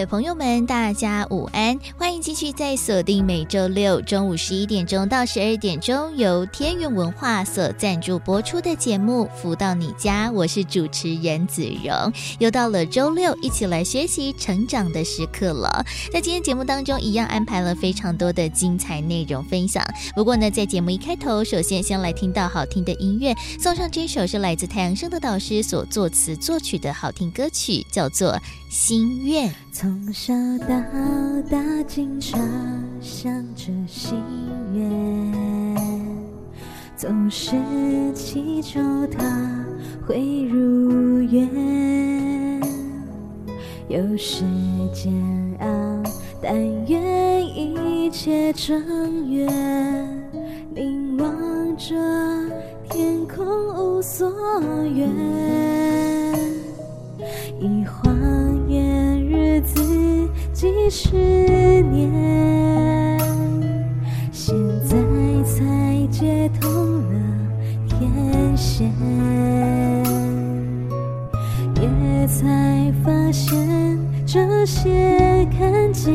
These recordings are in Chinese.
位朋友们，大家午安！欢迎继续在锁定每周六中午十一点钟到十二点钟由天元文化所赞助播出的节目《福到你家》，我是主持人子荣。又到了周六，一起来学习成长的时刻了。在今天节目当中，一样安排了非常多的精彩内容分享。不过呢，在节目一开头，首先先来听到好听的音乐，送上这首是来自太阳升的导师所作词作曲的好听歌曲，叫做《心愿》。从小到大，经常想着心愿，总是祈求它会如愿。有时煎熬，但愿一切正缘。凝望着天空，无所愿，一晃。自己十年，现在才接通了天线，也才发现这些看见，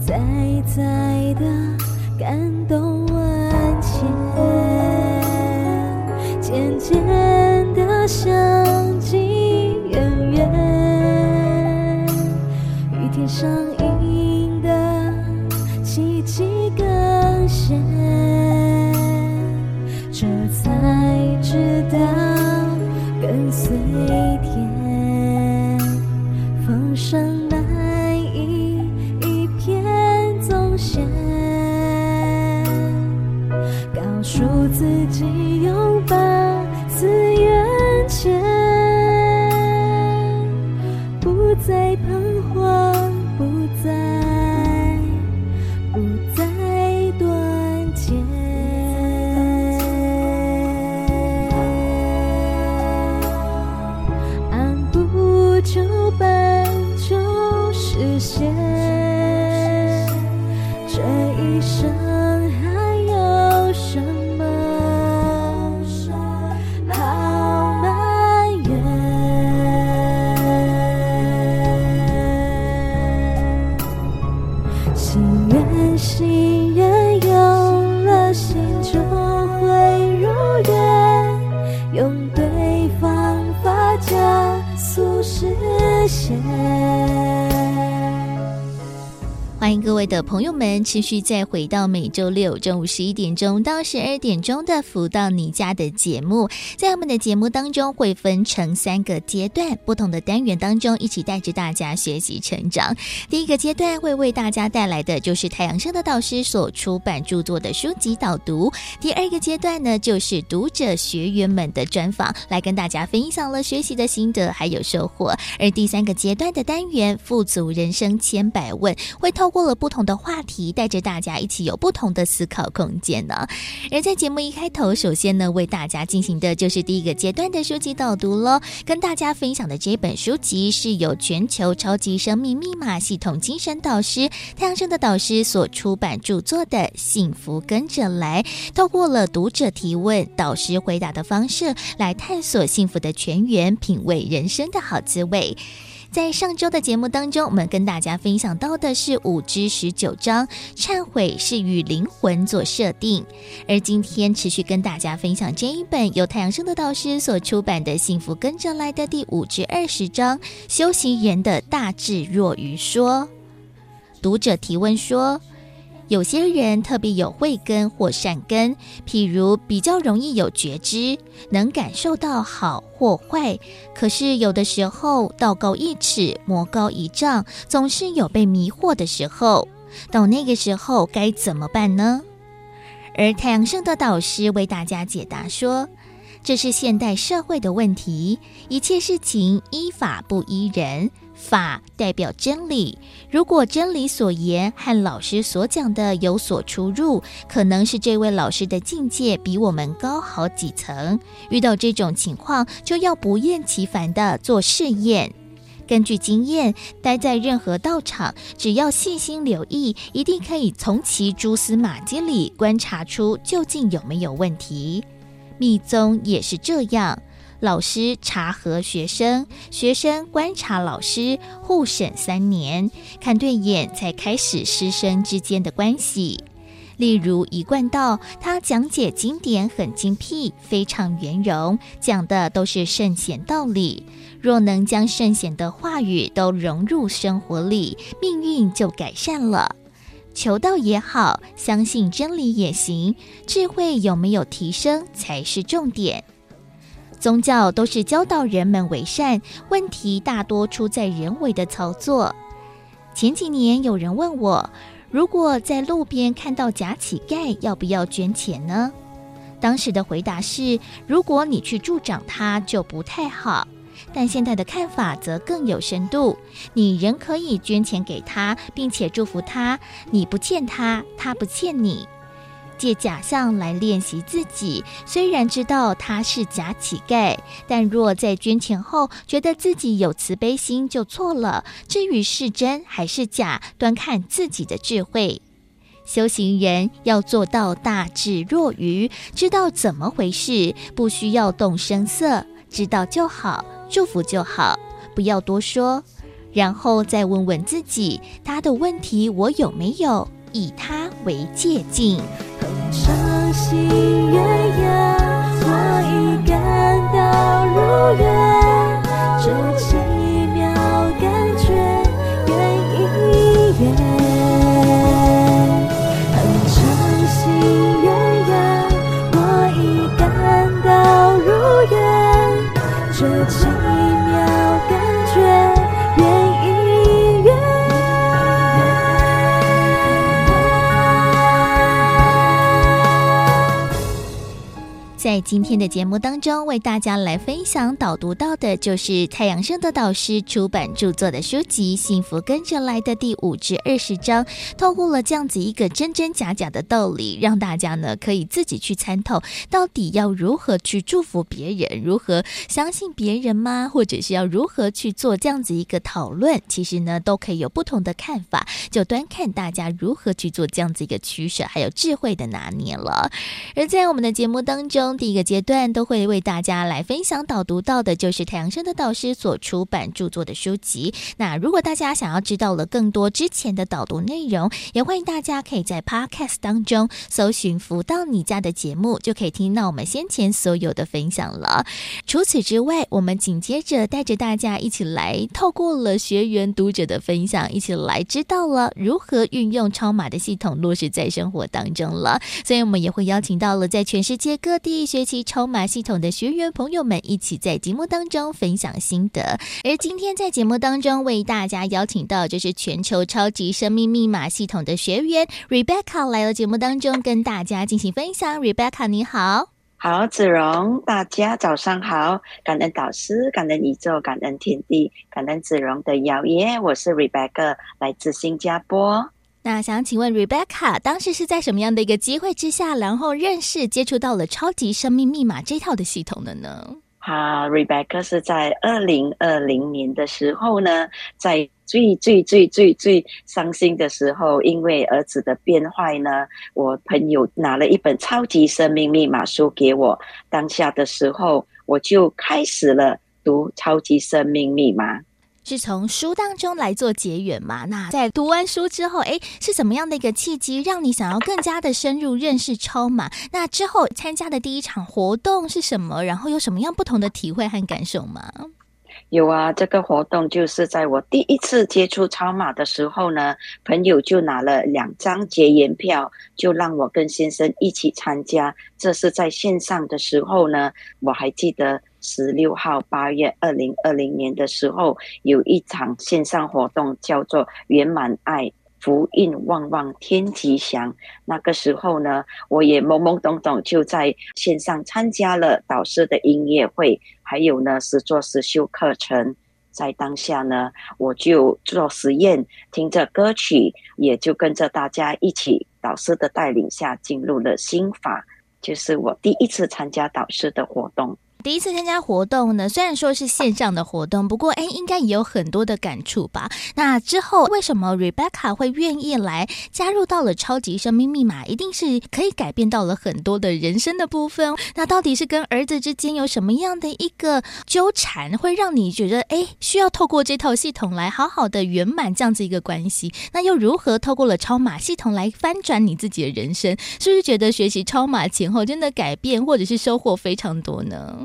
在在的感动万千，渐渐的想。们，持续再回到每周六中午十一点钟到十二点钟的“福到你家”的节目，在我们的节目当中会分成三个阶段，不同的单元当中一起带着大家学习成长。第一个阶段会为大家带来的就是太阳盛德导师所出版著作的书籍导读；第二个阶段呢，就是读者学员们的专访，来跟大家分享了学习的心得还有收获；而第三个阶段的单元“富足人生千百问”，会透过了不同的话题，带着大家一起有不同的思考空间呢。而在节目一开头，首先呢，为大家进行的就是第一个阶段的书籍导读喽。跟大家分享的这本书籍是由全球超级生命密码系统精神导师太阳生的导师所出版著作的《幸福跟着来》，透过了读者提问、导师回答的方式来探索幸福的全员，品味人生的好滋味。在上周的节目当中，我们跟大家分享到的是五之十九章，忏悔是与灵魂做设定。而今天持续跟大家分享这一本由太阳升的导师所出版的《幸福跟着来的》第五至二十章，修行人的大智若愚说。读者提问说。有些人特别有慧根或善根，譬如比较容易有觉知，能感受到好或坏。可是有的时候道高一尺，魔高一丈，总是有被迷惑的时候。到那个时候该怎么办呢？而太阳圣的导师为大家解答说，这是现代社会的问题，一切事情依法不依人。法代表真理，如果真理所言和老师所讲的有所出入，可能是这位老师的境界比我们高好几层。遇到这种情况，就要不厌其烦地做试验。根据经验，待在任何道场，只要细心留意，一定可以从其蛛丝马迹里观察出究竟有没有问题。密宗也是这样。老师查核学生，学生观察老师，互审三年，看对眼才开始师生之间的关系。例如一贯道，他讲解经典很精辟，非常圆融，讲的都是圣贤道理。若能将圣贤的话语都融入生活里，命运就改善了。求道也好，相信真理也行，智慧有没有提升才是重点。宗教都是教导人们为善，问题大多出在人为的操作。前几年有人问我，如果在路边看到假乞丐，要不要捐钱呢？当时的回答是：如果你去助长他，就不太好。但现在的看法则更有深度，你仍可以捐钱给他，并且祝福他。你不欠他，他不欠你。借假象来练习自己，虽然知道他是假乞丐，但若在捐钱后觉得自己有慈悲心，就错了。至于是真还是假，端看自己的智慧。修行人要做到大智若愚，知道怎么回事，不需要动声色，知道就好，祝福就好，不要多说，然后再问问自己，他的问题我有没有？以他为借镜。伤心月牙，我已感到如愿，在今天的节目当中，为大家来分享导读到的，就是太阳生的导师出版著作的书籍《幸福跟着来的》第五至二十章，透过了这样子一个真真假假的道理，让大家呢可以自己去参透，到底要如何去祝福别人，如何相信别人吗？或者是要如何去做这样子一个讨论？其实呢，都可以有不同的看法，就端看大家如何去做这样子一个取舍，还有智慧的拿捏了。而在我们的节目当中，一个阶段都会为大家来分享导读到的，就是太阳升的导师所出版著作的书籍。那如果大家想要知道了更多之前的导读内容，也欢迎大家可以在 Podcast 当中搜寻“福到你家”的节目，就可以听到我们先前所有的分享了。除此之外，我们紧接着带着大家一起来，透过了学员读者的分享，一起来知道了如何运用超码的系统落实在生活当中了。所以，我们也会邀请到了在全世界各地。习超码系统的学员朋友们一起在节目当中分享心得，而今天在节目当中为大家邀请到就是全球超级生命密码系统的学员 Rebecca 来到节目当中跟大家进行分享。Rebecca 你好，好子荣，大家早上好，感恩导师，感恩宇宙，感恩天地，感恩子荣的邀约，我是 Rebecca，来自新加坡。那想请问 Rebecca，当时是在什么样的一个机会之下，然后认识、接触到了超级生命密码这套的系统的呢？好，Rebecca 是在二零二零年的时候呢，在最最最最最伤心的时候，因为儿子的变坏呢，我朋友拿了一本超级生命密码书给我，当下的时候，我就开始了读超级生命密码。是从书当中来做结缘嘛？那在读完书之后，诶，是怎么样的一个契机，让你想要更加的深入认识超马？那之后参加的第一场活动是什么？然后有什么样不同的体会和感受吗？有啊，这个活动就是在我第一次接触超马的时候呢，朋友就拿了两张结缘票，就让我跟先生一起参加。这是在线上的时候呢，我还记得。十六号八月二零二零年的时候，有一场线上活动，叫做“圆满爱福运旺旺天吉祥”。那个时候呢，我也懵懵懂懂就在线上参加了导师的音乐会，还有呢是做实修课程。在当下呢，我就做实验，听着歌曲，也就跟着大家一起，导师的带领下进入了心法，就是我第一次参加导师的活动。第一次参加活动呢，虽然说是线上的活动，不过哎，应该也有很多的感触吧？那之后为什么 Rebecca 会愿意来加入到了超级生命密码？一定是可以改变到了很多的人生的部分。那到底是跟儿子之间有什么样的一个纠缠，会让你觉得哎，需要透过这套系统来好好的圆满这样子一个关系？那又如何透过了超码系统来翻转你自己的人生？是不是觉得学习超码前后真的改变或者是收获非常多呢？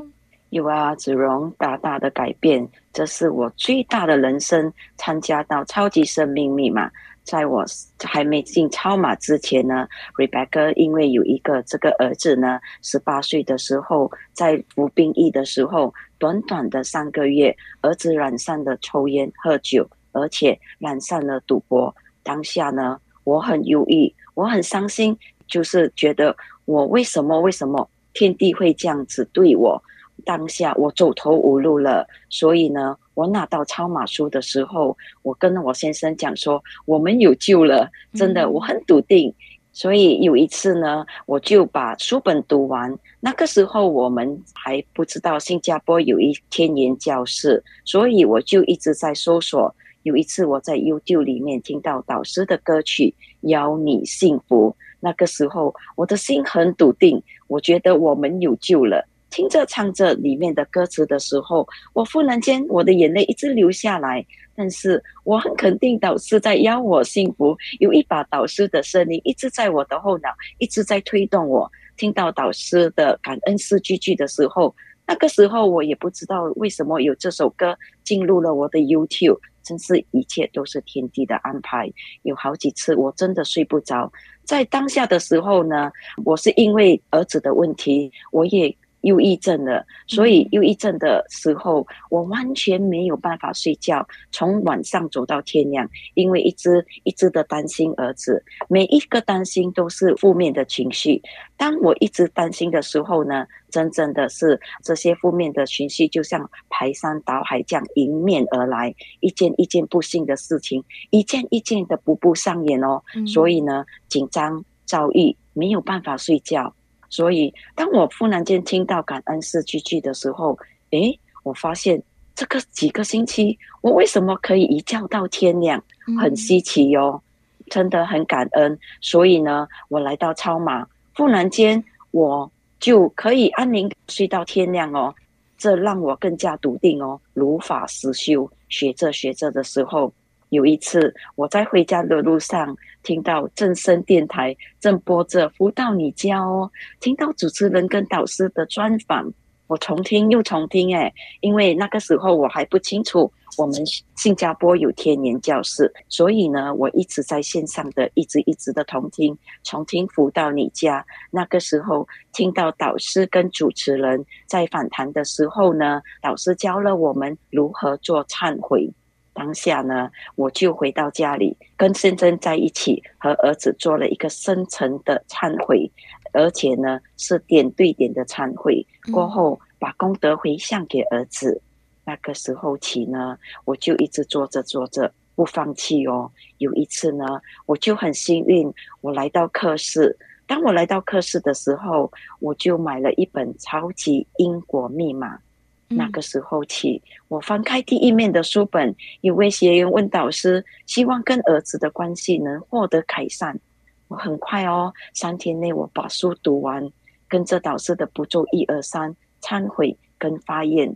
有啊，子荣大大的改变，这是我最大的人生。参加到超级生命密码，在我还没进超码之前呢，Rebecca 因为有一个这个儿子呢，十八岁的时候在服兵役的时候，短短的三个月，儿子染上了抽烟喝酒，而且染上了赌博。当下呢，我很忧郁，我很伤心，就是觉得我为什么为什么天地会这样子对我？当下我走投无路了，所以呢，我拿到超马书的时候，我跟我先生讲说，我们有救了，真的，我很笃定。所以有一次呢，我就把书本读完。那个时候我们还不知道新加坡有一天元教室，所以我就一直在搜索。有一次我在 YouTube 里面听到导师的歌曲《邀你幸福》，那个时候我的心很笃定，我觉得我们有救了。听着唱着里面的歌词的时候，我忽然间我的眼泪一直流下来。但是我很肯定导师在邀我幸福，有一把导师的声音一直在我的后脑，一直在推动我。听到导师的感恩四句句的时候，那个时候我也不知道为什么有这首歌进入了我的 YouTube，真是一切都是天地的安排。有好几次我真的睡不着，在当下的时候呢，我是因为儿子的问题，我也。忧郁症了，所以忧郁症的时候，我完全没有办法睡觉，从晚上走到天亮，因为一直一直的担心儿子，每一个担心都是负面的情绪。当我一直担心的时候呢，真正的是这些负面的情绪就像排山倒海这样迎面而来，一件一件不幸的事情，一件一件的步步上演哦。所以呢，紧张、躁郁，没有办法睡觉。所以，当我忽然间听到感恩四句句的时候，诶，我发现这个几个星期，我为什么可以一觉到天亮？很稀奇哟、哦，真的很感恩。所以呢，我来到超马，忽然间我就可以安宁睡到天亮哦，这让我更加笃定哦，如法实修，学着学着的时候。有一次，我在回家的路上，听到正声电台正播着《福到你家》哦，听到主持人跟导师的专访，我重听又重听，诶，因为那个时候我还不清楚我们新加坡有天元教室，所以呢，我一直在线上的一直一直的重听，重听《福到你家》。那个时候听到导师跟主持人在访谈的时候呢，导师教了我们如何做忏悔。当下呢，我就回到家里，跟先生在一起，和儿子做了一个深层的忏悔，而且呢是点对点的忏悔。过后把功德回向给儿子。那个时候起呢，我就一直做着做着不放弃哦。有一次呢，我就很幸运，我来到课室。当我来到课室的时候，我就买了一本《超级因果密码》。那个时候起，我翻开第一面的书本，一位学员问导师，希望跟儿子的关系能获得改善。我很快哦，三天内我把书读完，跟着导师的步骤一二三，忏悔跟发愿。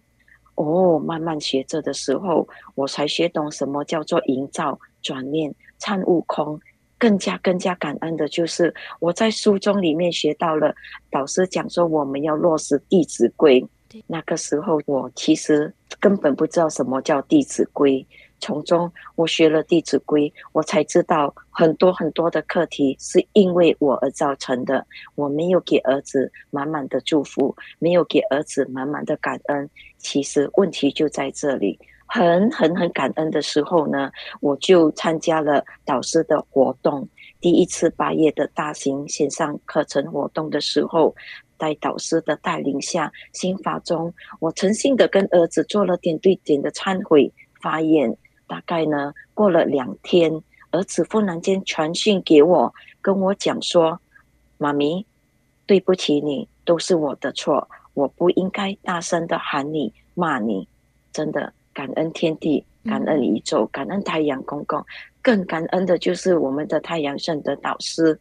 哦，慢慢学着的时候，我才学懂什么叫做营造、转念、参悟空。更加更加感恩的就是，我在书中里面学到了导师讲说，我们要落实《弟子规》。那个时候，我其实根本不知道什么叫《弟子规》。从中，我学了《弟子规》，我才知道很多很多的课题是因为我而造成的。我没有给儿子满满的祝福，没有给儿子满满的感恩。其实问题就在这里。很很很感恩的时候呢，我就参加了导师的活动。第一次八月的大型线上课程活动的时候。在导师的带领下，心法中，我诚心的跟儿子做了点对点的忏悔发言。大概呢，过了两天，儿子忽然间传讯给我，跟我讲说：“妈咪，对不起你，都是我的错，我不应该大声的喊你、骂你。真的，感恩天地，感恩宇宙，感恩太阳公公，更感恩的就是我们的太阳圣德导师。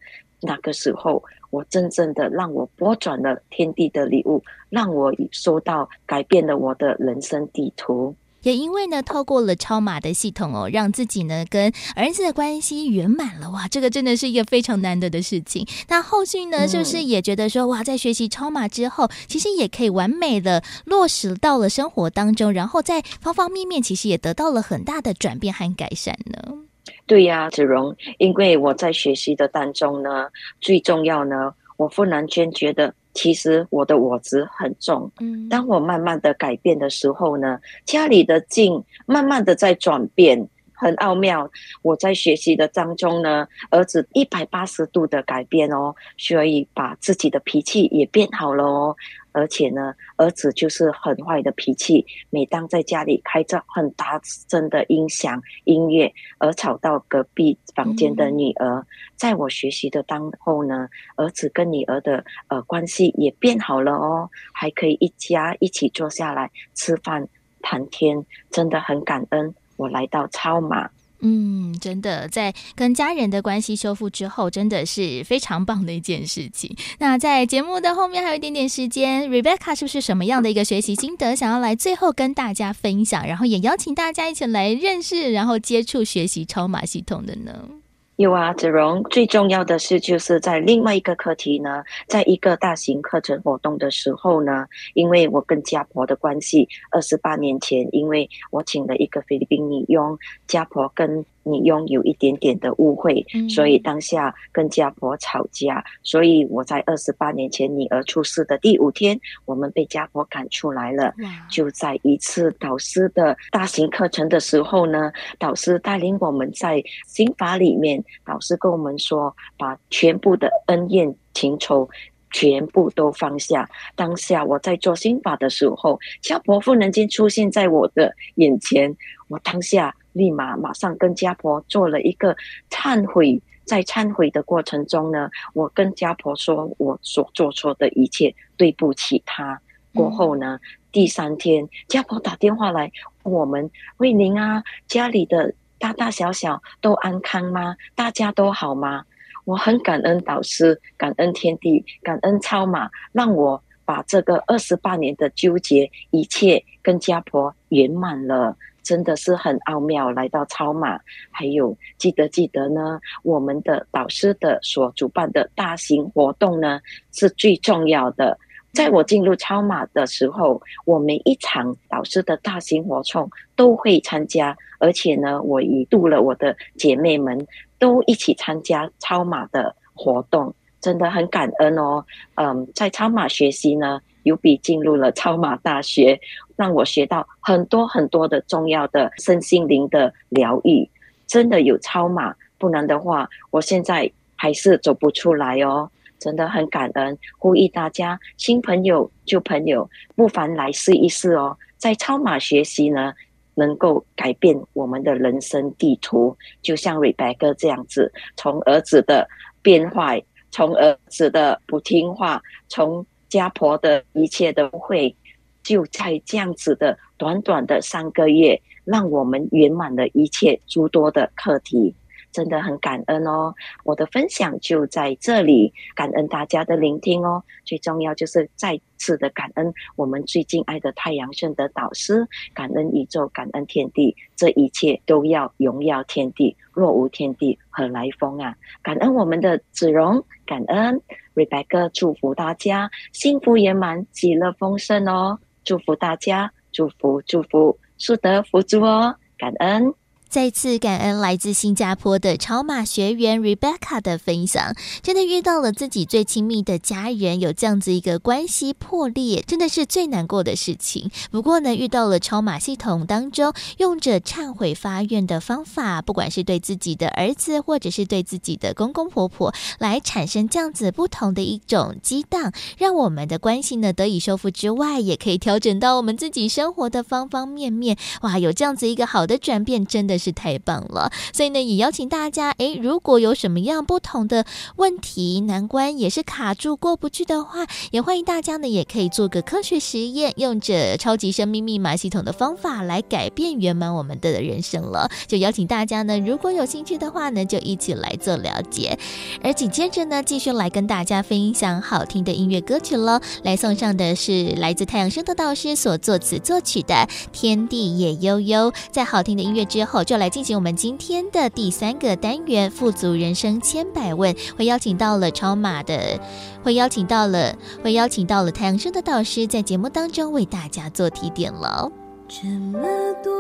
那个时候，我真正的让我拨转了天地的礼物，让我收到改变了我的人生地图。”也因为呢，透过了超马的系统哦，让自己呢跟儿子的关系圆满了哇！这个真的是一个非常难得的事情。那后续呢，是不是也觉得说哇，在学习超马之后，其实也可以完美的落实到了生活当中，然后在方方面面，其实也得到了很大的转变和改善呢？对呀，子荣，因为我在学习的当中呢，最重要呢，我忽然间觉得。其实我的我执很重，嗯，当我慢慢的改变的时候呢，家里的境慢慢的在转变，很奥妙。我在学习的当中呢，儿子一百八十度的改变哦，所以把自己的脾气也变好了哦。而且呢，儿子就是很坏的脾气。每当在家里开着很大声的音响音乐，而吵到隔壁房间的女儿，嗯、在我学习的当后呢，儿子跟女儿的呃关系也变好了哦，还可以一家一起坐下来吃饭谈天，真的很感恩。我来到超马。嗯，真的，在跟家人的关系修复之后，真的是非常棒的一件事情。那在节目的后面还有一点点时间，Rebecca 是不是什么样的一个学习心得，想要来最后跟大家分享，然后也邀请大家一起来认识，然后接触学习超马系统的呢？有啊，子荣，最重要的是就是在另外一个课题呢，在一个大型课程活动的时候呢，因为我跟家婆的关系，二十八年前，因为我请了一个菲律宾女佣，家婆跟女佣有一点点的误会，所以当下跟家婆吵架，所以我在二十八年前女儿出事的第五天，我们被家婆赶出来了。就在一次导师的大型课程的时候呢，导师带领我们在刑法里面。老师跟我们说，把全部的恩怨情仇全部都放下。当下我在做心法的时候，家婆忽然间出现在我的眼前，我当下立马马上跟家婆做了一个忏悔。在忏悔的过程中呢，我跟家婆说我所做错的一切，对不起她。过后呢，第三天家婆打电话来，我们慧玲啊，家里的。大大小小都安康吗？大家都好吗？我很感恩导师，感恩天地，感恩超马，让我把这个二十八年的纠结一切跟家婆圆满了，真的是很奥妙。来到超马，还有记得记得呢，我们的导师的所主办的大型活动呢，是最重要的。在我进入超马的时候，我每一场导师的大型活动都会参加，而且呢，我一度了我的姐妹们都一起参加超马的活动，真的很感恩哦。嗯，在超马学习呢，有比进入了超马大学，让我学到很多很多的重要的身心灵的疗愈。真的有超马，不然的话，我现在还是走不出来哦。真的很感恩，呼吁大家新朋友旧朋友不妨来试一试哦。在超马学习呢，能够改变我们的人生地图。就像瑞白哥这样子，从儿子的变坏，从儿子的不听话，从家婆的一切都会，就在这样子的短短的三个月，让我们圆满了一切诸多的课题。真的很感恩哦！我的分享就在这里，感恩大家的聆听哦。最重要就是再次的感恩我们最敬爱的太阳圣德导师，感恩宇宙，感恩天地，这一切都要荣耀天地。若无天地，何来风啊？感恩我们的子荣，感恩 Rebecca，祝福大家幸福圆满，喜乐丰盛哦！祝福大家，祝福祝福，速得福珠哦！感恩。再次感恩来自新加坡的超马学员 Rebecca 的分享，真的遇到了自己最亲密的家人有这样子一个关系破裂，真的是最难过的事情。不过呢，遇到了超马系统当中，用着忏悔发愿的方法，不管是对自己的儿子，或者是对自己的公公婆婆，来产生这样子不同的一种激荡，让我们的关系呢得以修复之外，也可以调整到我们自己生活的方方面面。哇，有这样子一个好的转变，真的真。是太棒了，所以呢，也邀请大家，诶，如果有什么样不同的问题、难关，也是卡住过不去的话，也欢迎大家呢，也可以做个科学实验，用着超级生命密码系统的方法来改变圆满我们的人生了。就邀请大家呢，如果有兴趣的话呢，就一起来做了解。而紧接着呢，继续来跟大家分享好听的音乐歌曲喽。来送上的是来自太阳升的导师所作词作曲的《天地也悠悠》。在好听的音乐之后，就来进行我们今天的第三个单元“富足人生千百问”，会邀请到了超马的，会邀请到了，会邀请到了太阳升的导师，在节目当中为大家做提点了。这么多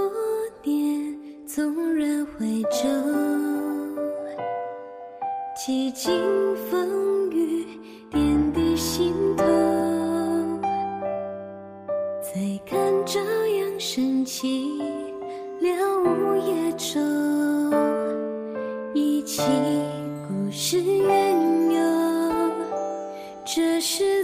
年，纵然回首，几经风雨，点滴心头，再看朝阳升起。了无夜愁，忆起故事缘由，这是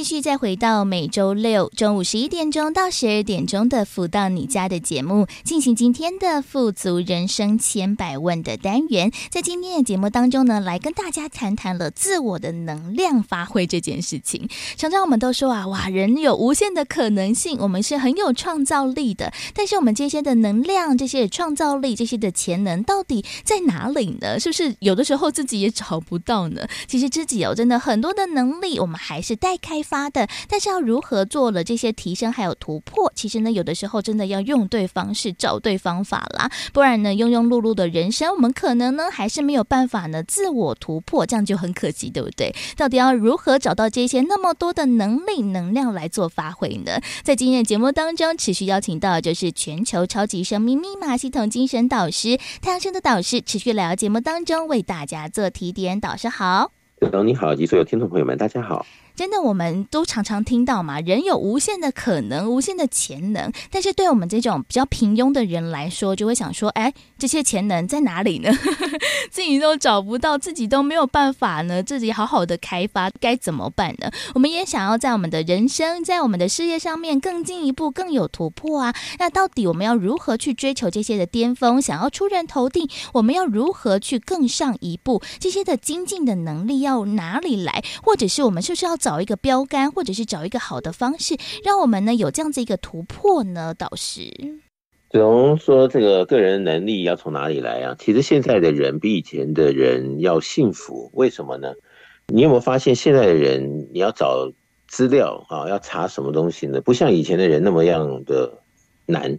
继续再回到每周六中午十一点钟到十二点钟的“福到你家”的节目，进行今天的“富足人生千百万”的单元。在今天的节目当中呢，来跟大家谈谈了自我的能量发挥这件事情。常常我们都说啊，哇，人有无限的可能性，我们是很有创造力的。但是我们这些的能量、这些创造力、这些的潜能，到底在哪里呢？是不是有的时候自己也找不到呢？其实自己有真的很多的能力，我们还是待开发的，但是要如何做了这些提升还有突破？其实呢，有的时候真的要用对方式，找对方法啦，不然呢，庸庸碌碌的人生，我们可能呢还是没有办法呢自我突破，这样就很可惜，对不对？到底要如何找到这些那么多的能力能量来做发挥呢？在今天的节目当中，持续邀请到就是全球超级生命密码系统精神导师太阳升的导师，持续来到节目当中为大家做提点。导师好，你好，及所有听众朋友们，大家好。真的，我们都常常听到嘛，人有无限的可能，无限的潜能。但是，对我们这种比较平庸的人来说，就会想说，哎，这些潜能在哪里呢？自己都找不到，自己都没有办法呢，自己好好的开发，该怎么办呢？我们也想要在我们的人生，在我们的事业上面更进一步，更有突破啊。那到底我们要如何去追求这些的巅峰？想要出人头地，我们要如何去更上一步？这些的精进的能力要哪里来？或者是我们是不是要找？一个标杆，或者是找一个好的方式，让我们呢有这样子一个突破呢？导师，子龙说：“这个个人能力要从哪里来啊？其实现在的人比以前的人要幸福，为什么呢？你有没有发现现在的人，你要找资料啊，要查什么东西呢？不像以前的人那么样的难。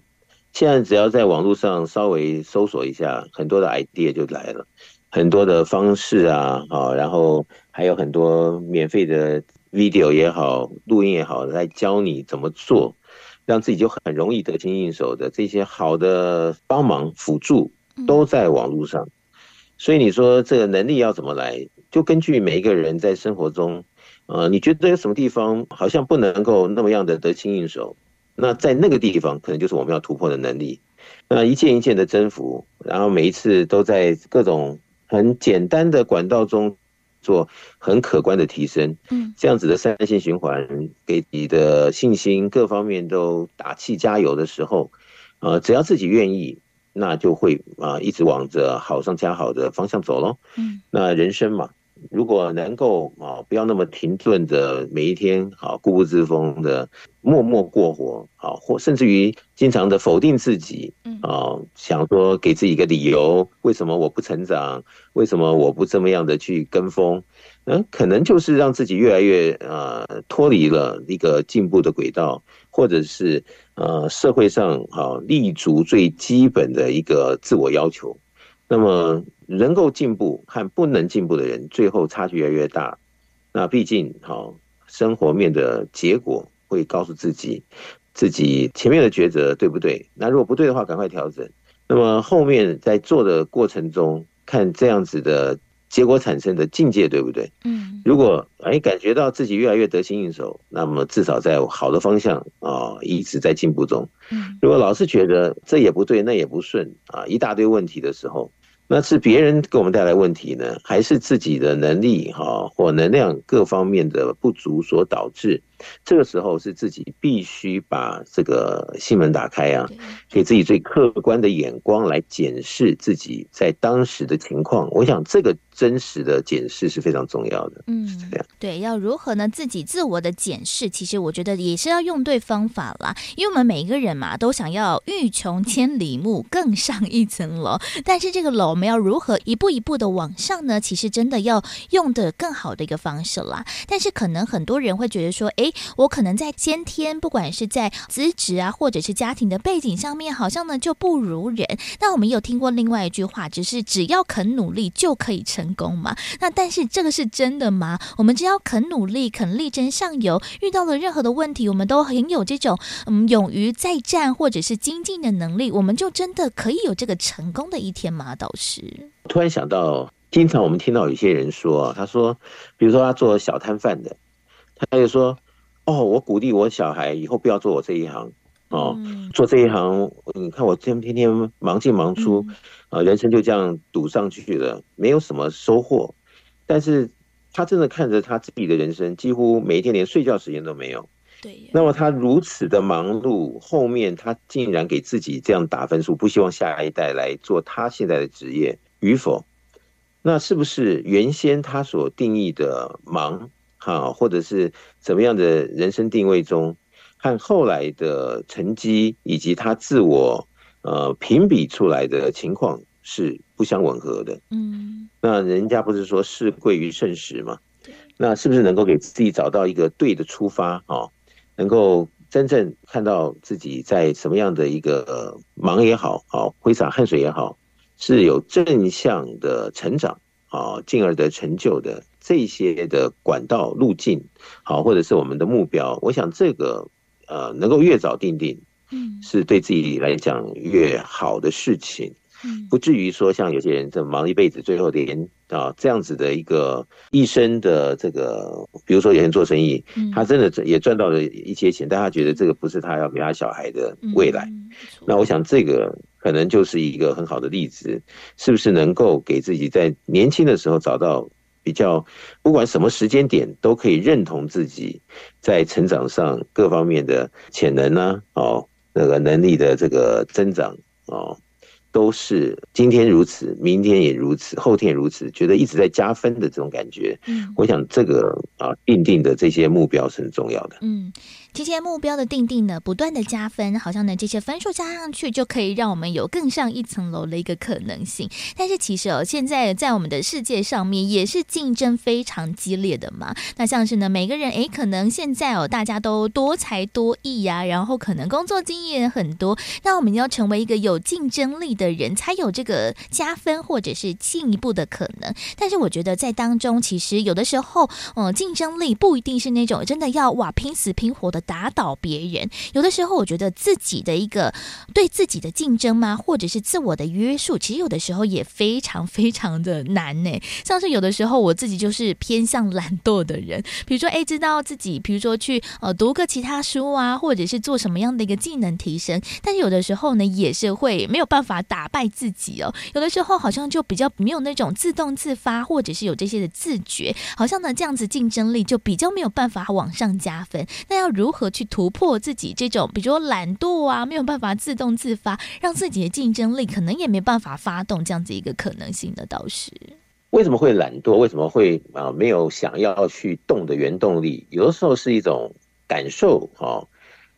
现在只要在网络上稍微搜索一下，很多的 idea 就来了，很多的方式啊，啊，然后还有很多免费的。” video 也好，录音也好，来教你怎么做。让自己就很容易得心应手的这些好的帮忙辅助，都在网络上。所以你说这个能力要怎么来？就根据每一个人在生活中，呃，你觉得有什么地方好像不能够那么样的得心应手？那在那个地方，可能就是我们要突破的能力。那一件一件的征服，然后每一次都在各种很简单的管道中做很可观的提升。嗯，这样子的三性循环，给你的信心各方面都打气加油的时候，呃，只要自己愿意。那就会啊，一直往着好上加好的方向走喽。嗯，那人生嘛，如果能够啊，不要那么停顿的每一天，好固步自封的默默过活，好或甚至于经常的否定自己，嗯啊，想说给自己一个理由，为什么我不成长？为什么我不这么样的去跟风？嗯，可能就是让自己越来越呃脱离了一个进步的轨道，或者是。呃，社会上啊立足最基本的一个自我要求，那么能够进步和不能进步的人，最后差距越来越大。那毕竟好生活面的结果会告诉自己，自己前面的抉择对不对？那如果不对的话，赶快调整。那么后面在做的过程中，看这样子的。结果产生的境界对不对？嗯，如果哎感觉到自己越来越得心应手，那么至少在好的方向啊、哦，一直在进步中。嗯，如果老是觉得这也不对，那也不顺啊，一大堆问题的时候，那是别人给我们带来问题呢，还是自己的能力哈或能量各方面的不足所导致？这个时候是自己必须把这个心门打开啊，给自己最客观的眼光来检视自己在当时的情况。我想这个真实的检视是非常重要的。嗯，是这样。对，要如何呢？自己自我的检视，其实我觉得也是要用对方法啦。因为我们每一个人嘛，都想要欲穷千里目，更上一层楼。但是这个楼我们要如何一步一步的往上呢？其实真的要用的更好的一个方式啦。但是可能很多人会觉得说，哎。我可能在先天，不管是在资质啊，或者是家庭的背景上面，好像呢就不如人。那我们有听过另外一句话，就是只要肯努力就可以成功嘛？那但是这个是真的吗？我们只要肯努力，肯力争上游，遇到了任何的问题，我们都很有这种嗯勇于再战或者是精进的能力，我们就真的可以有这个成功的一天吗？导师，突然想到，经常我们听到有些人说，他说，比如说他做小摊贩的，他就说。哦，我鼓励我小孩以后不要做我这一行哦，做这一行，你看我天天天忙进忙出，啊，人生就这样赌上去了，没有什么收获。但是他真的看着他自己的人生，几乎每一天连睡觉时间都没有。对。那么他如此的忙碌，后面他竟然给自己这样打分数，不希望下一代来做他现在的职业与否？那是不是原先他所定义的忙？好，或者是怎么样的人生定位中，和后来的成绩以及他自我呃评比出来的情况是不相吻合的。嗯，那人家不是说事贵于慎实吗？那是不是能够给自己找到一个对的出发啊？能够真正看到自己在什么样的一个忙也好，好挥洒汗水也好，是有正向的成长啊，进而的成就的。这些的管道路径，好，或者是我们的目标，我想这个呃，能够越早定定，嗯，是对自己来讲越好的事情，嗯，不至于说像有些人这忙一辈子，最后连啊这样子的一个一生的这个，比如说有人做生意，他真的也赚到了一些钱，但他觉得这个不是他要给他小孩的未来，那我想这个可能就是一个很好的例子，是不是能够给自己在年轻的时候找到。比较，不管什么时间点，都可以认同自己在成长上各方面的潜能呢、啊？哦，那个能力的这个增长哦，都是今天如此，明天也如此，后天也如此，觉得一直在加分的这种感觉。嗯，我想这个啊，定定的这些目标是很重要的。嗯。这些目标的定定呢，不断的加分，好像呢这些分数加上去，就可以让我们有更上一层楼的一个可能性。但是其实哦，现在在我们的世界上面也是竞争非常激烈的嘛。那像是呢，每个人诶，可能现在哦，大家都多才多艺呀，然后可能工作经验很多。那我们要成为一个有竞争力的人，才有这个加分或者是进一步的可能。但是我觉得在当中，其实有的时候，嗯，竞争力不一定是那种真的要哇拼死拼活的。打倒别人。有的时候，我觉得自己的一个对自己的竞争吗，或者是自我的约束，其实有的时候也非常非常的难呢。像是有的时候我自己就是偏向懒惰的人，比如说哎，知道自己，比如说去呃读个其他书啊，或者是做什么样的一个技能提升，但是有的时候呢，也是会没有办法打败自己哦。有的时候好像就比较没有那种自动自发，或者是有这些的自觉，好像呢这样子竞争力就比较没有办法往上加分。那要如何去突破自己这种，比如说懒惰啊，没有办法自动自发，让自己的竞争力可能也没办法发动这样子一个可能性的倒是。为什么会懒惰？为什么会啊没有想要去动的原动力？有的时候是一种感受哈。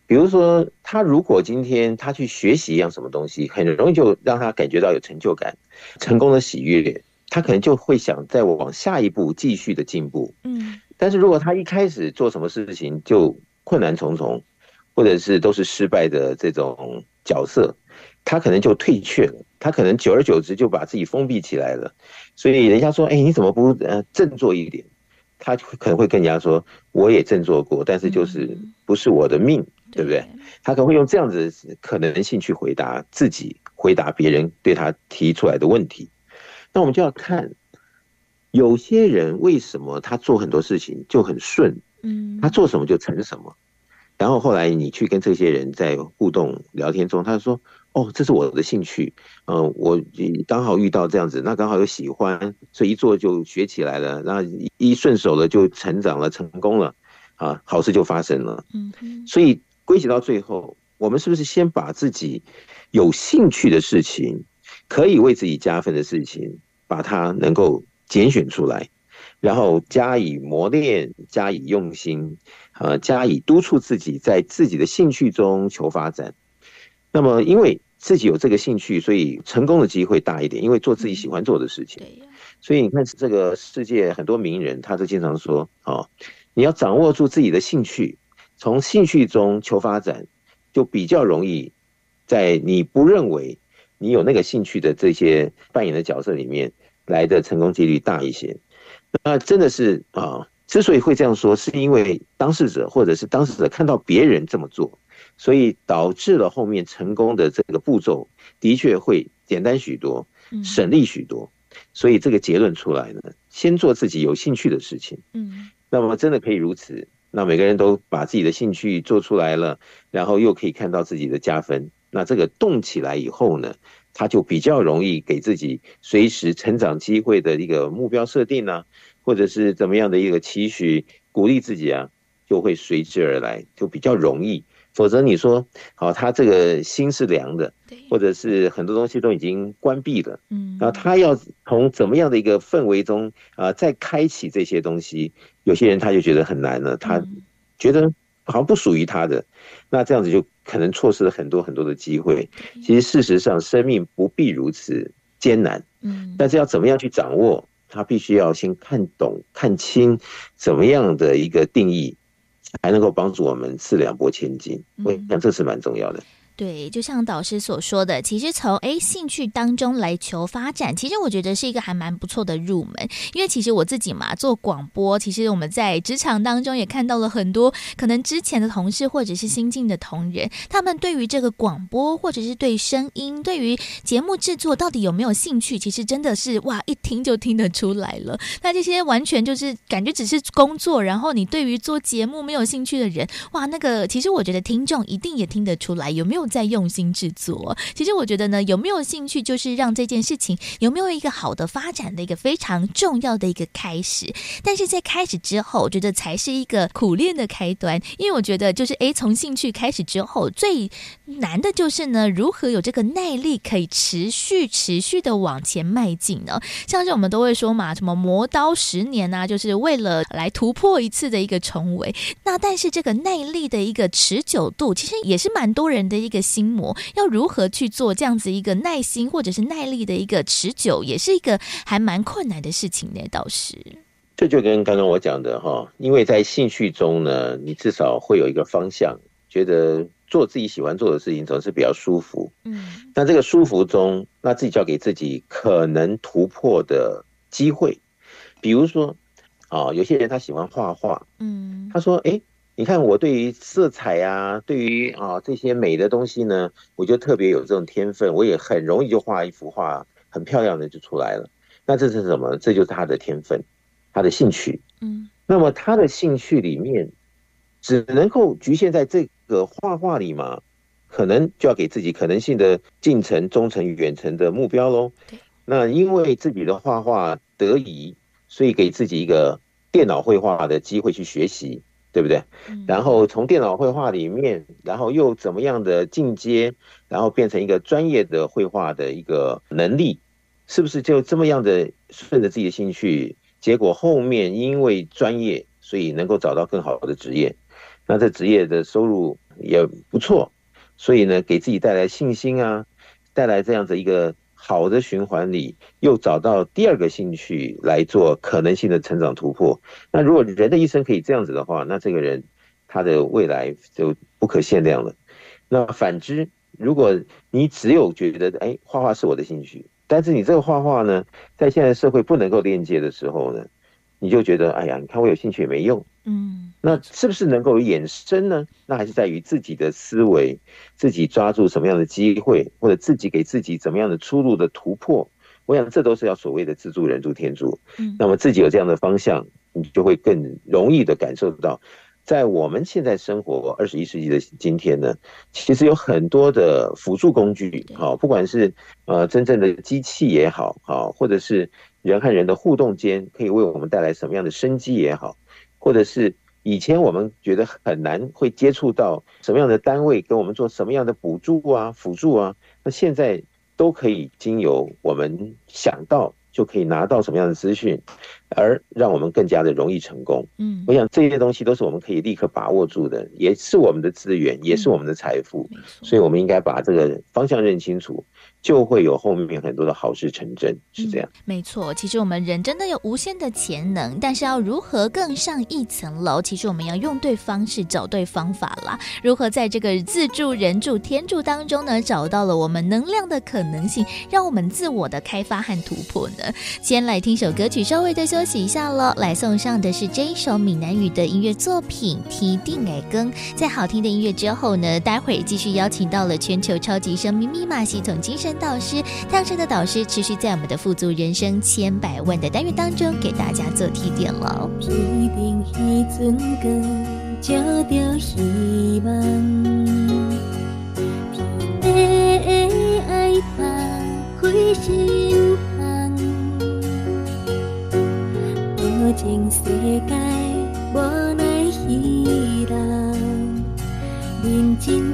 比如说，他如果今天他去学习一样什么东西，很容易就让他感觉到有成就感、成功的喜悦，他可能就会想再往下一步继续的进步。嗯。但是如果他一开始做什么事情就困难重重，或者是都是失败的这种角色，他可能就退却了。他可能久而久之就把自己封闭起来了。所以人家说：“哎，你怎么不呃振作一点？”他可能会跟人家说：“我也振作过，但是就是不是我的命，嗯、对不对？”他可能会用这样子可能性去回答自己，回答别人对他提出来的问题。那我们就要看，有些人为什么他做很多事情就很顺，嗯，他做什么就成什么。然后后来你去跟这些人在互动聊天中，他说。哦，这是我的兴趣，嗯、呃，我刚好遇到这样子，那刚好又喜欢，所以一做就学起来了，那一顺手了就成长了，成功了，啊，好事就发生了。嗯哼，所以归结到最后，我们是不是先把自己有兴趣的事情，可以为自己加分的事情，把它能够拣选出来，然后加以磨练，加以用心，呃，加以督促自己在自己的兴趣中求发展。那么，因为自己有这个兴趣，所以成功的机会大一点。因为做自己喜欢做的事情，所以你看，这个世界很多名人，他都经常说：“哦，你要掌握住自己的兴趣，从兴趣中求发展，就比较容易在你不认为你有那个兴趣的这些扮演的角色里面来的成功几率大一些。”那真的是啊，之所以会这样说，是因为当事者或者是当事者看到别人这么做。所以导致了后面成功的这个步骤的确会简单许多，省力许多。所以这个结论出来呢，先做自己有兴趣的事情。嗯，那么真的可以如此，那每个人都把自己的兴趣做出来了，然后又可以看到自己的加分。那这个动起来以后呢，他就比较容易给自己随时成长机会的一个目标设定啊，或者是怎么样的一个期许，鼓励自己啊，就会随之而来，就比较容易。否则你说好，他这个心是凉的，或者是很多东西都已经关闭了，嗯，然后他要从怎么样的一个氛围中啊，再开启这些东西，有些人他就觉得很难了，他觉得好像不属于他的，那这样子就可能错失了很多很多的机会。其实事实上，生命不必如此艰难，嗯，但是要怎么样去掌握，他必须要先看懂、看清怎么样的一个定义。才能够帮助我们四两拨千斤，我想这是蛮重要的。对，就像导师所说的，其实从诶兴趣当中来求发展，其实我觉得是一个还蛮不错的入门。因为其实我自己嘛做广播，其实我们在职场当中也看到了很多可能之前的同事或者是新进的同仁，他们对于这个广播或者是对声音、对于节目制作到底有没有兴趣，其实真的是哇一听就听得出来了。那这些完全就是感觉只是工作，然后你对于做节目没有兴趣的人，哇，那个其实我觉得听众一定也听得出来有没有。在用心制作，其实我觉得呢，有没有兴趣，就是让这件事情有没有一个好的发展的一个非常重要的一个开始。但是在开始之后，我觉得才是一个苦练的开端。因为我觉得，就是诶，从兴趣开始之后，最难的就是呢，如何有这个耐力，可以持续持续的往前迈进呢？像是我们都会说嘛，什么磨刀十年啊，就是为了来突破一次的一个重围。那但是这个耐力的一个持久度，其实也是蛮多人的一个。一个心魔要如何去做这样子一个耐心或者是耐力的一个持久，也是一个还蛮困难的事情呢。倒是，这就跟刚刚我讲的哈，因为在兴趣中呢，你至少会有一个方向，觉得做自己喜欢做的事情总是比较舒服。嗯，那这个舒服中，那自己就要给自己可能突破的机会。比如说，啊，有些人他喜欢画画，嗯，他说，哎。你看我对于色彩啊，对于啊这些美的东西呢，我就特别有这种天分，我也很容易就画一幅画，很漂亮的就出来了。那这是什么？这就是他的天分，他的兴趣。嗯，那么他的兴趣里面，只能够局限在这个画画里嘛？可能就要给自己可能性的近程、中程、远程的目标喽。对，那因为自己的画画得宜，所以给自己一个电脑绘画的机会去学习，对不对？嗯。然后从电脑绘画里面，然后又怎么样的进阶，然后变成一个专业的绘画的一个能力，是不是就这么样的顺着自己的兴趣？结果后面因为专业，所以能够找到更好的职业，那这职业的收入也不错。所以呢，给自己带来信心啊，带来这样子一个好的循环里，又找到第二个兴趣来做可能性的成长突破。那如果人的一生可以这样子的话，那这个人他的未来就不可限量了。那反之，如果你只有觉得哎，画画是我的兴趣，但是你这个画画呢，在现在社会不能够链接的时候呢，你就觉得哎呀，你看我有兴趣也没用。嗯，那是不是能够衍生呢？那还是在于自己的思维，自己抓住什么样的机会，或者自己给自己怎么样的出路的突破。我想这都是要所谓的自助、人助、天助。嗯，那么自己有这样的方向，你就会更容易的感受到，在我们现在生活二十一世纪的今天呢，其实有很多的辅助工具，好，不管是呃真正的机器也好，好，或者是人和人的互动间可以为我们带来什么样的生机也好。或者是以前我们觉得很难会接触到什么样的单位给我们做什么样的补助啊、辅助啊，那现在都可以经由我们想到就可以拿到什么样的资讯，而让我们更加的容易成功。嗯，我想这些东西都是我们可以立刻把握住的，也是我们的资源，也是我们的财富。所以我们应该把这个方向认清楚。就会有后面很多的好事成真，是这样。嗯，没错，其实我们人真的有无限的潜能，但是要如何更上一层楼？其实我们要用对方式，找对方法啦。如何在这个自助、人助、天助当中呢，找到了我们能量的可能性，让我们自我的开发和突破呢？先来听首歌曲，稍微的休息一下喽。来送上的是这一首闽南语的音乐作品《提定的光》。在好听的音乐之后呢，待会儿继续邀请到了全球超级生命密码系统精神。导师泰山的导师持续在我们的富足人生千百万的单元当中给大家做提点喽一定一整个就着希望平安的爱放回心房无情世界无奈希望认真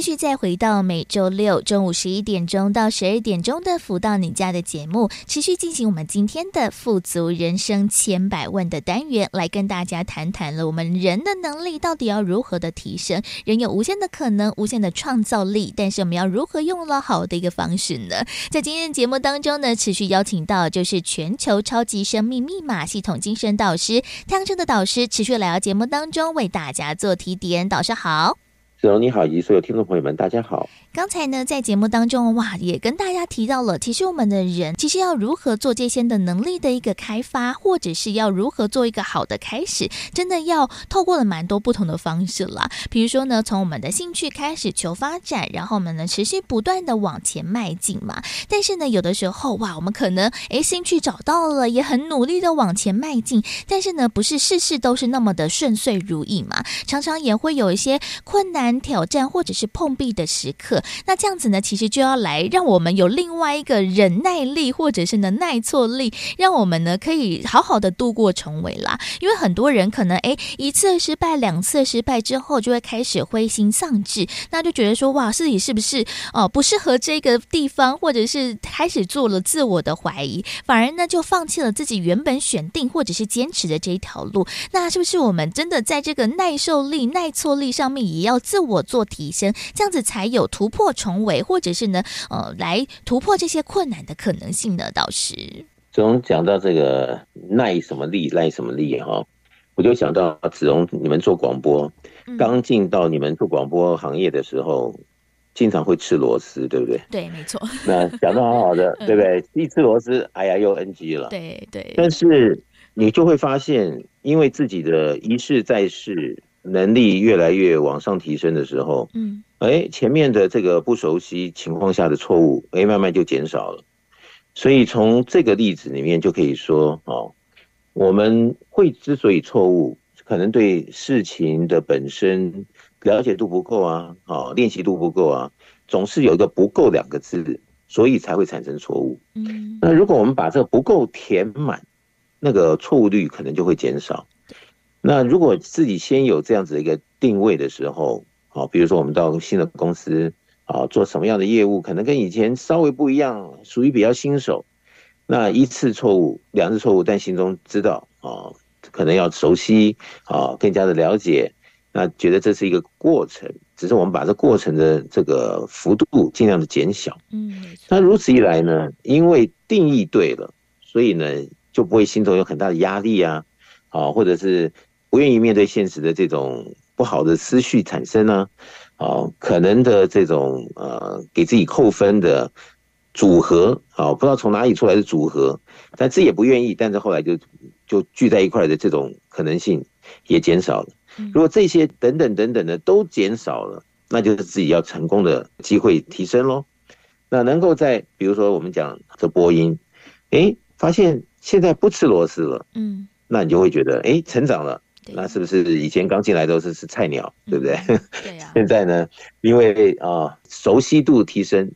继续再回到每周六中午十一点钟到十二点钟的福到你家的节目，持续进行我们今天的富足人生千百万的单元，来跟大家谈谈了我们人的能力到底要如何的提升。人有无限的可能，无限的创造力，但是我们要如何用了好的一个方式呢？在今天的节目当中呢，持续邀请到就是全球超级生命密码系统精神导师太阳生的导师，持续来到节目当中为大家做提点。导师好。子龙你好，以及所有听众朋友们，大家好。刚才呢，在节目当中，哇，也跟大家提到了，其实我们的人其实要如何做这些的能力的一个开发，或者是要如何做一个好的开始，真的要透过了蛮多不同的方式啦。比如说呢，从我们的兴趣开始求发展，然后我们呢持续不断的往前迈进嘛。但是呢，有的时候哇，我们可能诶兴趣找到了，也很努力的往前迈进，但是呢，不是事事都是那么的顺遂如意嘛，常常也会有一些困难挑战或者是碰壁的时刻。那这样子呢，其实就要来让我们有另外一个忍耐力，或者是呢耐挫力，让我们呢可以好好的度过重围啦。因为很多人可能诶一次失败、两次失败之后，就会开始灰心丧志，那就觉得说哇，自己是不是哦不适合这个地方，或者是开始做了自我的怀疑，反而呢就放弃了自己原本选定或者是坚持的这一条路。那是不是我们真的在这个耐受力、耐挫力上面也要自我做提升，这样子才有突破重围，或者是呢，呃，来突破这些困难的可能性呢？导师，总讲到这个耐什么力，耐什么力哈，我就想到子荣，你们做广播，刚进到你们做广播行业的时候，嗯、经常会吃螺丝，对不对？对，没错。那讲的好好的，对不对？一吃螺丝，哎呀，又 NG 了。对对。但是你就会发现，因为自己的一试再试，能力越来越往上提升的时候，嗯。哎，前面的这个不熟悉情况下的错误，哎，慢慢就减少了。所以从这个例子里面就可以说，哦，我们会之所以错误，可能对事情的本身了解度不够啊，哦，练习度不够啊，总是有一个不够两个字，所以才会产生错误。嗯，那如果我们把这个不够填满，那个错误率可能就会减少。那如果自己先有这样子的一个定位的时候，啊，比如说我们到新的公司啊，做什么样的业务，可能跟以前稍微不一样，属于比较新手。那一次错误，两次错误，但心中知道啊，可能要熟悉啊，更加的了解。那觉得这是一个过程，只是我们把这过程的这个幅度尽量的减小。嗯，那如此一来呢，因为定义对了，所以呢就不会心中有很大的压力啊，啊，或者是不愿意面对现实的这种。不好的思绪产生呢，哦，可能的这种呃，给自己扣分的组合，啊，不知道从哪里出来的组合，但自己也不愿意，但是后来就就聚在一块的这种可能性也减少了。如果这些等等等等的都减少了，那就是自己要成功的机会提升喽。那能够在比如说我们讲这播音，诶，发现现在不吃螺丝了，嗯，那你就会觉得诶，成长了。那是不是以前刚进来都是是菜鸟，对不对？嗯、对呀、啊。现在呢，因为啊、呃、熟悉度提升，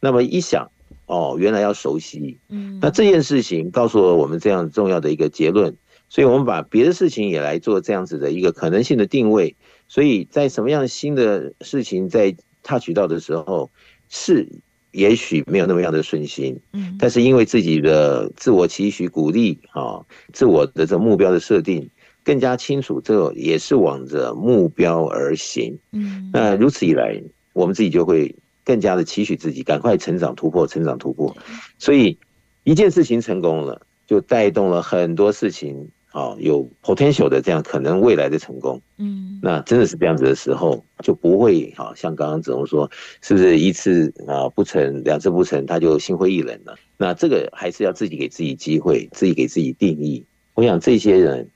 那么一想哦，原来要熟悉，嗯，那这件事情告诉了我们这样重要的一个结论，所以我们把别的事情也来做这样子的一个可能性的定位。所以在什么样新的事情在 touch 到的时候，是也许没有那么样的顺心，嗯，但是因为自己的自我期许、鼓励啊，自我的这目标的设定。更加清楚，这个也是往着目标而行。嗯，那如此一来，我们自己就会更加的期许自己，赶快成长突破，成长突破。所以，一件事情成功了，就带动了很多事情。啊，有 potential 的这样可能未来的成功。嗯，那真的是这样子的时候，就不会好像刚刚子龙说，是不是一次啊不成，两次不成，他就心灰意冷了？那这个还是要自己给自己机会，自己给自己定义。我想这些人。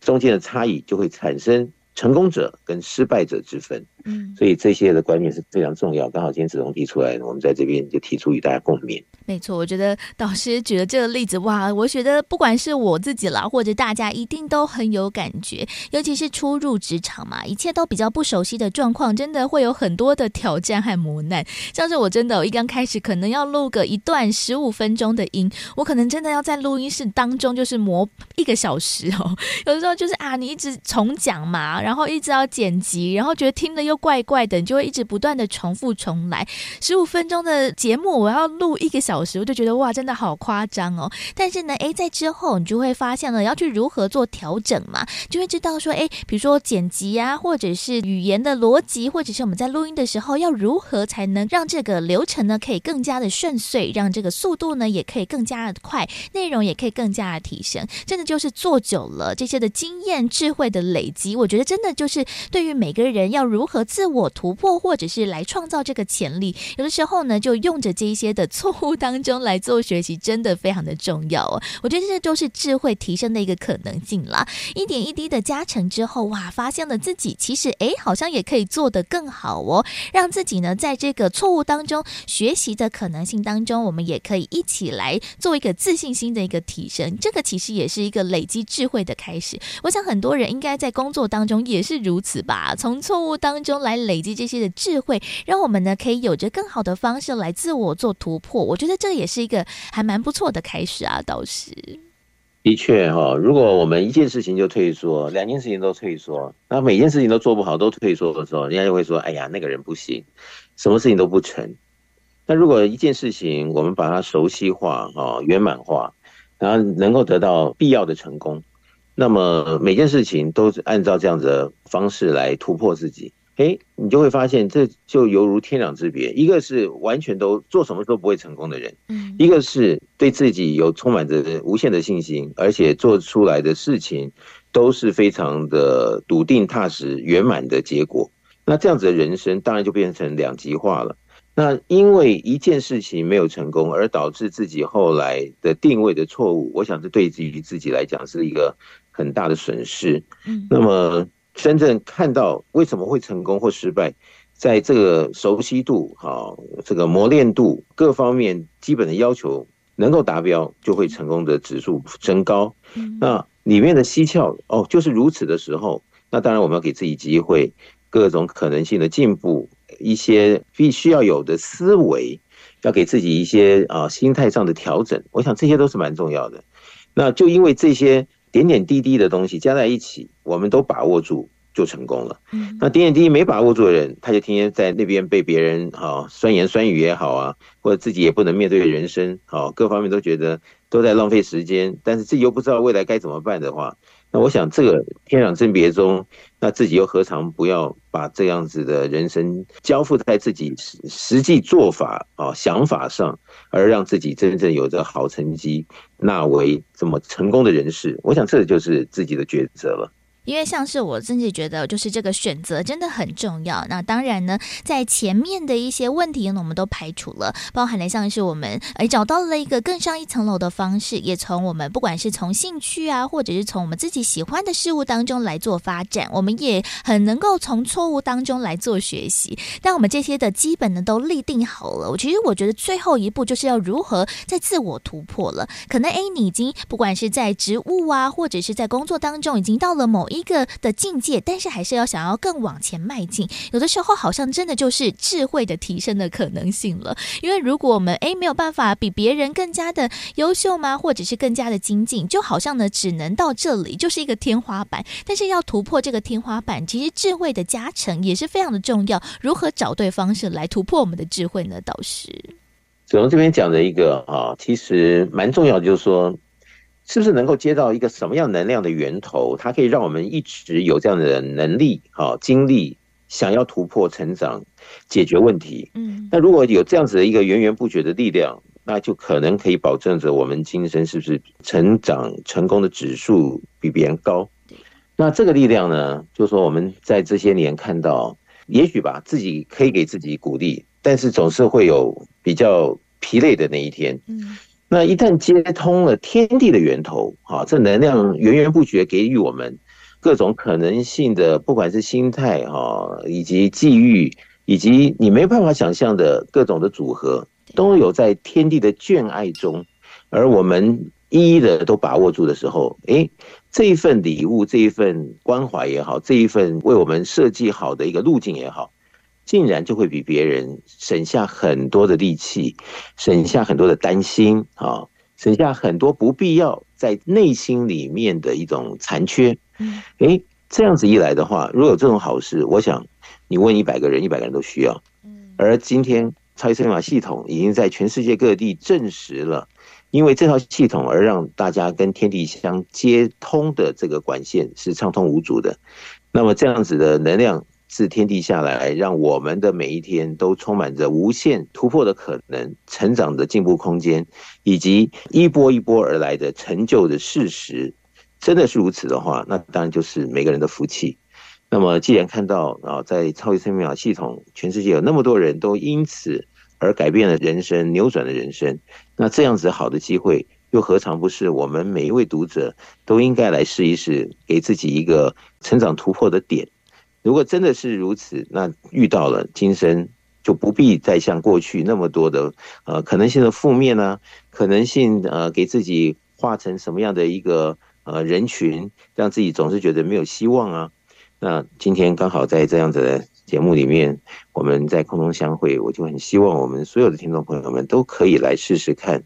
中间的差异就会产生成功者跟失败者之分，嗯，所以这些的观念是非常重要。刚好今天子龙提出来，我们在这边就提出与大家共勉。没错，我觉得导师举的这个例子，哇，我觉得不管是我自己啦，或者大家一定都很有感觉。尤其是初入职场嘛，一切都比较不熟悉的状况，真的会有很多的挑战和磨难。像是我真的，我一刚开始可能要录个一段十五分钟的音，我可能真的要在录音室当中就是磨一个小时哦。有的时候就是啊，你一直重讲嘛，然后一直要剪辑，然后觉得听的又怪怪的，你就会一直不断的重复重来。十五分钟的节目，我要录一个小时。我就觉得哇，真的好夸张哦！但是呢，诶，在之后你就会发现了，要去如何做调整嘛，就会知道说，诶，比如说剪辑啊，或者是语言的逻辑，或者是我们在录音的时候要如何才能让这个流程呢可以更加的顺遂，让这个速度呢也可以更加的快，内容也可以更加的提升。真的就是做久了这些的经验智慧的累积，我觉得真的就是对于每个人要如何何自我突破，或者是来创造这个潜力。有的时候呢，就用着这一些的错误当中来做学习，真的非常的重要哦。我觉得这都是智慧提升的一个可能性啦。一点一滴的加成之后，哇，发现了自己其实哎，好像也可以做得更好哦，让自己呢在这个错误当中学习的可能性当中，我们也可以一起来做一个自信心的一个提升。这个其实也是一个累积智慧的开始。我想很多人应该在工作当中也是如此吧，从错误当中中来累积这些的智慧，让我们呢可以有着更好的方式来自我做突破。我觉得这也是一个还蛮不错的开始啊，倒是。的确哈，如果我们一件事情就退缩，两件事情都退缩，那每件事情都做不好都退缩的时候，人家就会说：“哎呀，那个人不行，什么事情都不成。”那如果一件事情我们把它熟悉化啊，圆满化，然后能够得到必要的成功，那么每件事情都是按照这样子的方式来突破自己。哎，你就会发现，这就犹如天壤之别。一个是完全都做什么都不会成功的人，嗯，一个是对自己有充满着无限的信心，而且做出来的事情都是非常的笃定、踏实、圆满的结果。那这样子的人生当然就变成两极化了。那因为一件事情没有成功，而导致自己后来的定位的错误，我想这对于自己来讲是一个很大的损失。嗯，那么。真正看到为什么会成功或失败，在这个熟悉度、哈这个磨练度各方面基本的要求能够达标，就会成功的指数升高。那里面的蹊跷哦，就是如此的时候，那当然我们要给自己机会，各种可能性的进步，一些必须要有的思维，要给自己一些啊心态上的调整。我想这些都是蛮重要的。那就因为这些。点点滴滴的东西加在一起，我们都把握住就成功了。那点点滴滴没把握住的人，他就天天在那边被别人啊酸言酸语也好啊，或者自己也不能面对人生，好各方面都觉得都在浪费时间，但是自己又不知道未来该怎么办的话。那我想，这个天壤之别中，那自己又何尝不要把这样子的人生交付在自己实实际做法啊想法上，而让自己真正有着好成绩，纳为这么成功的人士，我想这就是自己的抉择了。因为像是我自己觉得，就是这个选择真的很重要。那当然呢，在前面的一些问题呢，我们都排除了，包含了像是我们哎找到了一个更上一层楼的方式，也从我们不管是从兴趣啊，或者是从我们自己喜欢的事物当中来做发展，我们也很能够从错误当中来做学习。但我们这些的基本呢都立定好了，我其实我觉得最后一步就是要如何在自我突破了。可能哎，你已经不管是在职务啊，或者是在工作当中，已经到了某一。一个的境界，但是还是要想要更往前迈进。有的时候，好像真的就是智慧的提升的可能性了。因为如果我们诶没有办法比别人更加的优秀吗？或者是更加的精进，就好像呢只能到这里，就是一个天花板。但是要突破这个天花板，其实智慧的加成也是非常的重要。如何找对方式来突破我们的智慧呢？倒是子龙这边讲的一个啊，其实蛮重要，就是说。是不是能够接到一个什么样能量的源头，它可以让我们一直有这样的能力、啊精力，想要突破、成长、解决问题？嗯，那如果有这样子的一个源源不绝的力量，那就可能可以保证着我们今生是不是成长成功的指数比别人高？那这个力量呢，就是说我们在这些年看到，也许吧，自己可以给自己鼓励，但是总是会有比较疲累的那一天。嗯。那一旦接通了天地的源头，啊，这能量源源不绝给予我们各种可能性的，不管是心态哈，以及际遇，以及你没办法想象的各种的组合，都有在天地的眷爱中，而我们一一的都把握住的时候，诶，这一份礼物，这一份关怀也好，这一份为我们设计好的一个路径也好。竟然就会比别人省下很多的力气，省下很多的担心啊，省下很多不必要在内心里面的一种残缺。嗯，诶，这样子一来的话，如果有这种好事，我想你问一百个人，一百个人都需要。而今天超级生命密码系统已经在全世界各地证实了，因为这套系统而让大家跟天地相接通的这个管线是畅通无阻的。那么这样子的能量。自天地下来，让我们的每一天都充满着无限突破的可能、成长的进步空间，以及一波一波而来的成就的事实。真的是如此的话，那当然就是每个人的福气。那么既然看到啊，在超级生命系统，全世界有那么多人都因此而改变了人生，扭转了人生，那这样子好的机会，又何尝不是我们每一位读者都应该来试一试，给自己一个成长突破的点？如果真的是如此，那遇到了今生就不必再像过去那么多的呃可能性的负面呢、啊？可能性呃给自己画成什么样的一个呃人群，让自己总是觉得没有希望啊？那今天刚好在这样子的节目里面，我们在空中相会，我就很希望我们所有的听众朋友们都可以来试试看，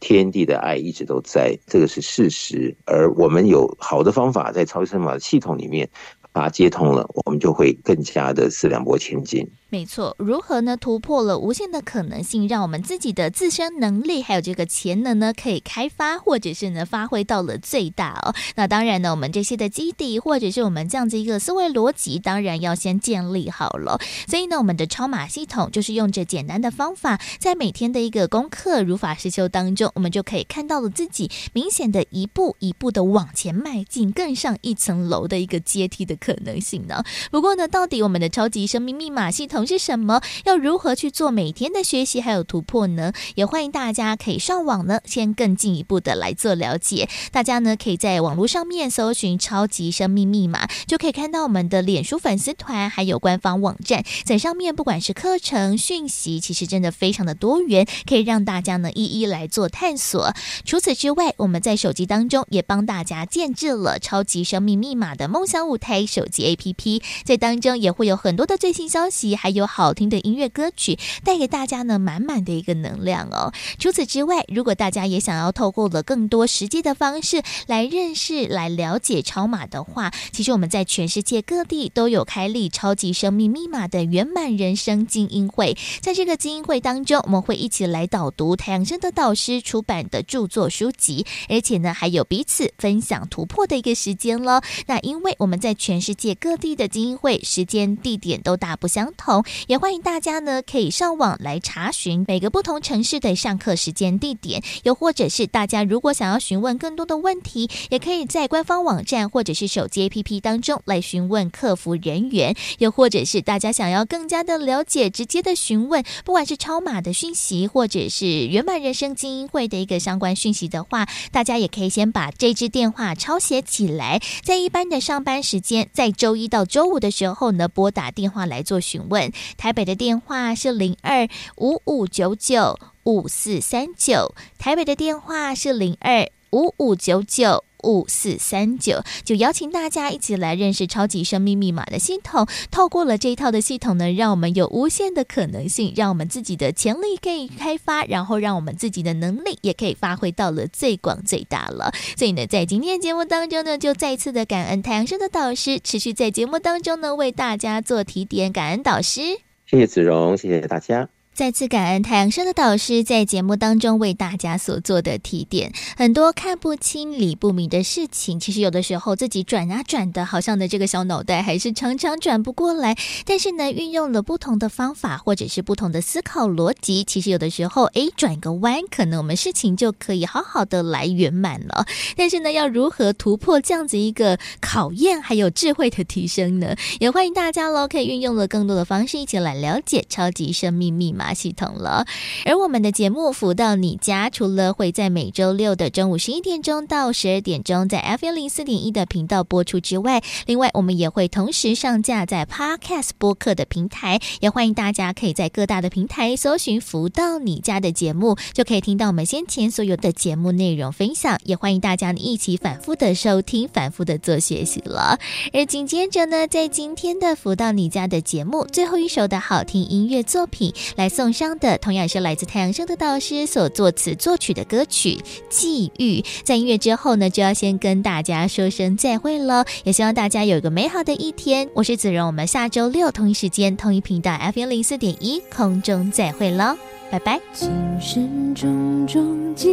天地的爱一直都在，这个是事实，而我们有好的方法在超声码系统里面把它接通了，我们就会更加的四两拨千斤。没错，如何呢？突破了无限的可能性，让我们自己的自身能力还有这个潜能呢，可以开发，或者是呢发挥到了最大哦。那当然呢，我们这些的基底，或者是我们这样子一个思维逻辑，当然要先建立好了。所以呢，我们的超码系统就是用着简单的方法，在每天的一个功课如法实修当中，我们就可以看到了自己明显的一步一步的往前迈进，更上一层楼的一个阶梯的可能性呢。不过呢，到底我们的超级生命密码系统是什么？要如何去做每天的学习还有突破呢？也欢迎大家可以上网呢，先更进一步的来做了解。大家呢可以在网络上面搜寻“超级生命密码”，就可以看到我们的脸书粉丝团还有官方网站，在上面不管是课程讯息，其实真的非常的多元，可以让大家呢一一来做探索。除此之外，我们在手机当中也帮大家建置了“超级生命密码”的梦想舞台手机 APP，在当中也会有很多的最新消息，还有好听的音乐歌曲，带给大家呢满满的一个能量哦。除此之外，如果大家也想要透过了更多实际的方式来认识、来了解超码的话，其实我们在全世界各地都有开立超级生命密码的圆满人生精英会。在这个精英会当中，我们会一起来导读太阳盛德导师出版的著作书籍，而且呢还有彼此分享突破的一个时间喽。那因为我们在全世界各地的精英会时间地点都大不相同，也欢迎大家呢可以上网来查询每个不同城市的上课时间地点，又或者是大家如果想要询问更多的问题，也可以在官方网站或者是手机 APP 当中来询问客服人员，又或者是大家想要更加的了解，直接的询问，不管是超码的讯息，或者是圆满人生精英会的一个相关讯息的话，大家也可以先把这支电话抄写起来，在一般的上班时间，在周一到周五的时候呢，拨打电话来做询问。台北的电话是零二五五九九五四三九，台北的电话是零二五五九九五四三九，就邀请大家一起来认识超级生命密码的系统。透过了这一套的系统呢，让我们有无限的可能性，让我们自己的潜力可以开发，然后让我们自己的能力也可以发挥到了最广最大了。所以呢，在今天的节目当中呢，就再次的感恩太阳升的导师，持续在节目当中呢为大家做提点，感恩导师。谢谢子荣，谢谢大家。再次感恩太阳升的导师在节目当中为大家所做的提点，很多看不清、理不明的事情，其实有的时候自己转啊转的，好像的这个小脑袋还是常常转不过来。但是呢，运用了不同的方法或者是不同的思考逻辑，其实有的时候，诶，转个弯，可能我们事情就可以好好的来圆满了。但是呢，要如何突破这样子一个考验，还有智慧的提升呢？也欢迎大家喽，可以运用了更多的方式，一起来了解超级生命密码系统了，而我们的节目《福到你家》，除了会在每周六的中午十一点钟到十二点钟在 F 一零四点一的频道播出之外，另外我们也会同时上架在 Podcast 播客的平台，也欢迎大家可以在各大的平台搜寻《福到你家》的节目，就可以听到我们先前所有的节目内容分享。也欢迎大家一起反复的收听，反复的做学习了。而紧接着呢，在今天的《福到你家》的节目最后一首的好听音乐作品来。送上的同样是来自太阳升的导师所作词作曲的歌曲《际遇》。在音乐之后呢，就要先跟大家说声再会了。也希望大家有一个美好的一天。我是子荣，我们下周六同一时间同一频道 F 一零四点一空中再会喽，拜拜。今生种种际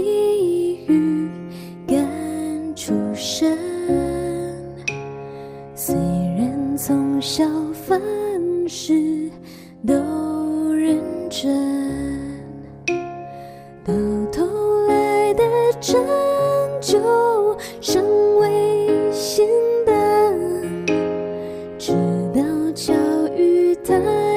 遇感触深，虽然从小凡事都认真，到头来的成就尚未显得，直到巧遇他。